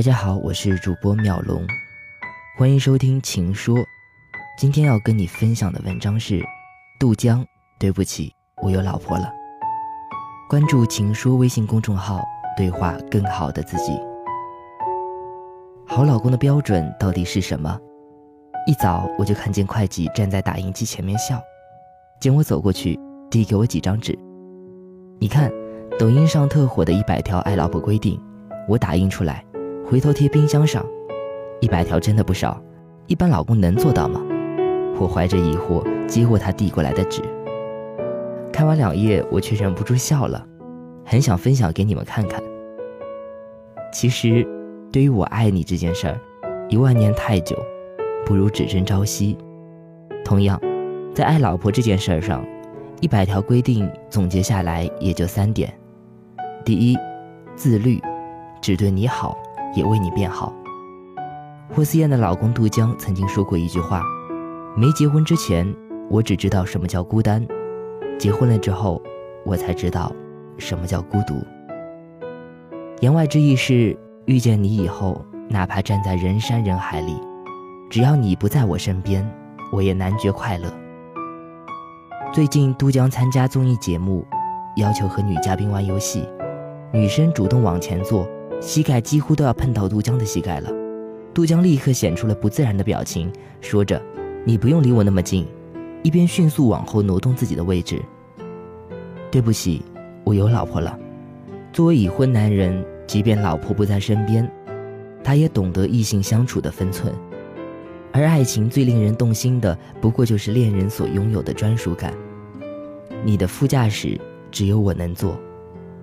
大家好，我是主播妙龙，欢迎收听《情说》。今天要跟你分享的文章是杜江。对不起，我有老婆了。关注《情说》微信公众号，对话更好的自己。好老公的标准到底是什么？一早我就看见会计站在打印机前面笑，见我走过去，递给我几张纸。你看，抖音上特火的一百条爱老婆规定，我打印出来。回头贴冰箱上，一百条真的不少，一般老公能做到吗？我怀着疑惑接过他递过来的纸，看完两页，我却忍不住笑了，很想分享给你们看看。其实，对于我爱你这件事儿，一万年太久，不如只争朝夕。同样，在爱老婆这件事儿上，一百条规定总结下来也就三点：第一，自律，只对你好。也为你变好。霍思燕的老公杜江曾经说过一句话：“没结婚之前，我只知道什么叫孤单；结婚了之后，我才知道什么叫孤独。”言外之意是，遇见你以后，哪怕站在人山人海里，只要你不在我身边，我也难觉快乐。最近，杜江参加综艺节目，要求和女嘉宾玩游戏，女生主动往前坐。膝盖几乎都要碰到杜江的膝盖了，杜江立刻显出了不自然的表情，说着：“你不用离我那么近。”一边迅速往后挪动自己的位置。对不起，我有老婆了。作为已婚男人，即便老婆不在身边，他也懂得异性相处的分寸。而爱情最令人动心的，不过就是恋人所拥有的专属感。你的副驾驶只有我能坐，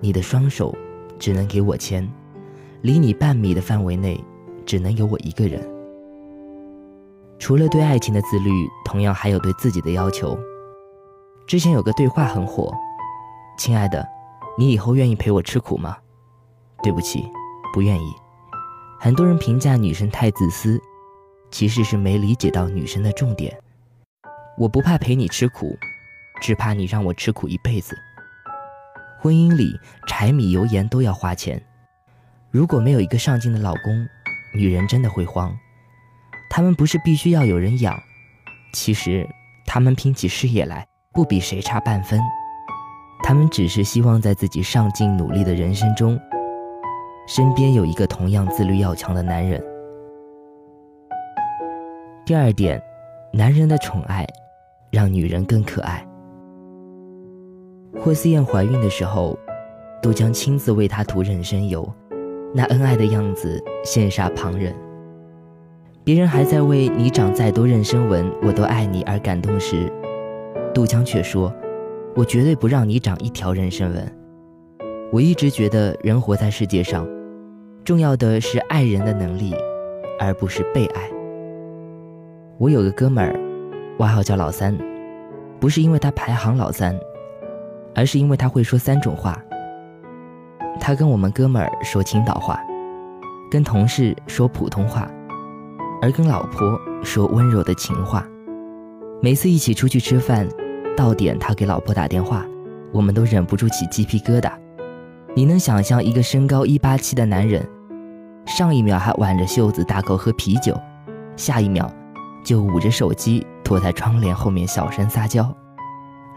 你的双手只能给我牵。离你半米的范围内，只能有我一个人。除了对爱情的自律，同样还有对自己的要求。之前有个对话很火：“亲爱的，你以后愿意陪我吃苦吗？”对不起，不愿意。很多人评价女生太自私，其实是没理解到女生的重点。我不怕陪你吃苦，只怕你让我吃苦一辈子。婚姻里，柴米油盐都要花钱。如果没有一个上进的老公，女人真的会慌。他们不是必须要有人养，其实他们拼起事业来不比谁差半分。他们只是希望在自己上进努力的人生中，身边有一个同样自律要强的男人。第二点，男人的宠爱让女人更可爱。霍思燕怀孕的时候，都将亲自为她涂妊娠油。那恩爱的样子羡煞旁人。别人还在为你长再多妊娠纹，我都爱你而感动时，杜江却说：“我绝对不让你长一条妊娠纹。”我一直觉得，人活在世界上，重要的是爱人的能力，而不是被爱。我有个哥们儿，外号叫老三，不是因为他排行老三，而是因为他会说三种话。他跟我们哥们儿说青岛话，跟同事说普通话，而跟老婆说温柔的情话。每次一起出去吃饭，到点他给老婆打电话，我们都忍不住起鸡皮疙瘩。你能想象一个身高一八七的男人，上一秒还挽着袖子大口喝啤酒，下一秒就捂着手机躲在窗帘后面小声撒娇：“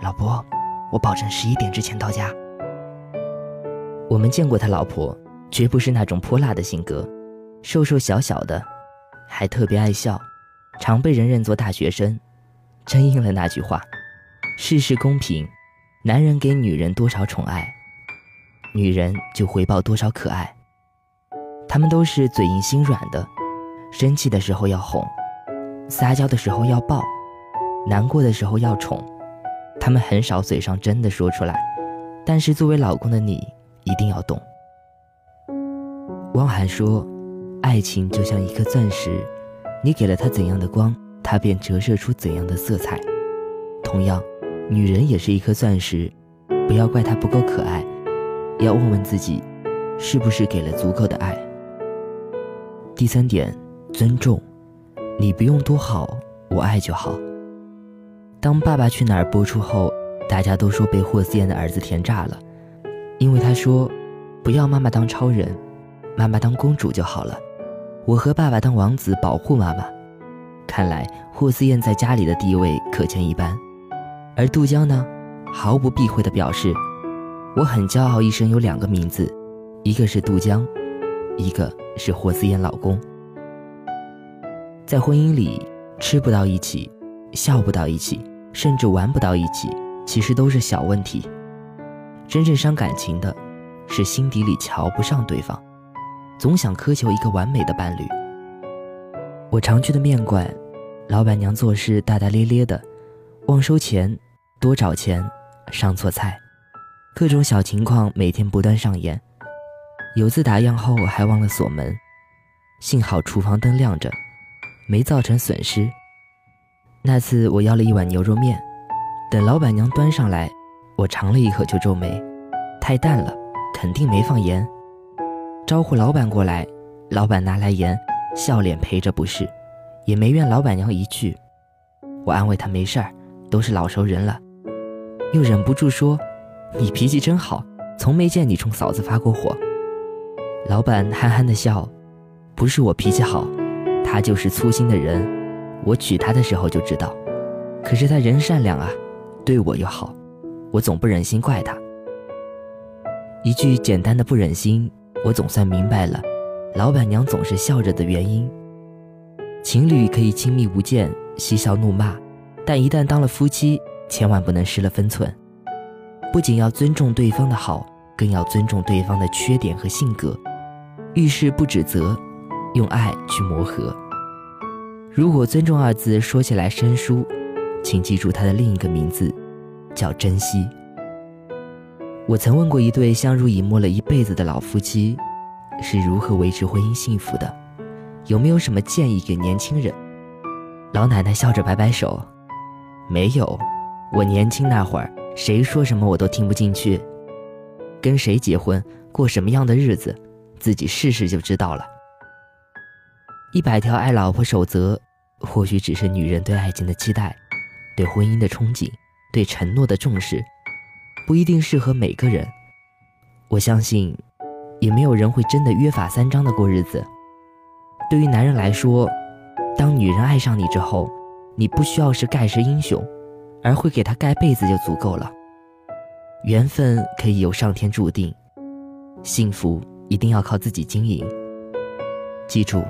老婆，我保证十一点之前到家。”我们见过他老婆，绝不是那种泼辣的性格，瘦瘦小小的，还特别爱笑，常被人认作大学生，真应了那句话：事事公平，男人给女人多少宠爱，女人就回报多少可爱。他们都是嘴硬心软的，生气的时候要哄，撒娇的时候要抱，难过的时候要宠。他们很少嘴上真的说出来，但是作为老公的你。一定要懂。汪涵说：“爱情就像一颗钻石，你给了它怎样的光，它便折射出怎样的色彩。同样，女人也是一颗钻石，不要怪她不够可爱，要问问自己，是不是给了足够的爱。”第三点，尊重，你不用多好，我爱就好。当《爸爸去哪儿》播出后，大家都说被霍思燕的儿子甜炸了。因为他说：“不要妈妈当超人，妈妈当公主就好了。”我和爸爸当王子保护妈妈。看来霍思燕在家里的地位可见一斑。而杜江呢，毫不避讳地表示：“我很骄傲，一生有两个名字，一个是杜江，一个是霍思燕老公。”在婚姻里，吃不到一起，笑不到一起，甚至玩不到一起，其实都是小问题。真正伤感情的，是心底里瞧不上对方，总想苛求一个完美的伴侣。我常去的面馆，老板娘做事大大咧咧的。忘收钱，多找钱，上错菜，各种小情况每天不断上演。有次打烊后还忘了锁门，幸好厨房灯亮着，没造成损失。那次我要了一碗牛肉面，等老板娘端上来，我尝了一口就皱眉，太淡了，肯定没放盐。招呼老板过来，老板拿来盐，笑脸陪着不是，也没怨老板娘一句。我安慰他没事儿。都是老熟人了，又忍不住说：“你脾气真好，从没见你冲嫂子发过火。”老板憨憨的笑：“不是我脾气好，他就是粗心的人。我娶她的时候就知道，可是他人善良啊，对我又好，我总不忍心怪他。一句简单的不忍心，我总算明白了，老板娘总是笑着的原因。情侣可以亲密无间，嬉笑怒骂。”但一旦当了夫妻，千万不能失了分寸。不仅要尊重对方的好，更要尊重对方的缺点和性格。遇事不指责，用爱去磨合。如果“尊重”二字说起来生疏，请记住它的另一个名字，叫珍惜。我曾问过一对相濡以沫了一辈子的老夫妻，是如何维持婚姻幸福的？有没有什么建议给年轻人？老奶奶笑着摆摆手。没有，我年轻那会儿，谁说什么我都听不进去。跟谁结婚，过什么样的日子，自己试试就知道了。一百条爱老婆守则，或许只是女人对爱情的期待，对婚姻的憧憬，对承诺的重视，不一定适合每个人。我相信，也没有人会真的约法三章的过日子。对于男人来说，当女人爱上你之后。你不需要是盖世英雄，而会给他盖被子就足够了。缘分可以由上天注定，幸福一定要靠自己经营。记住，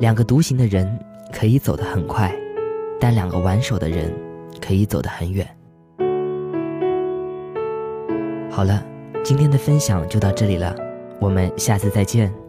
两个独行的人可以走得很快，但两个挽手的人可以走得很远。好了，今天的分享就到这里了，我们下次再见。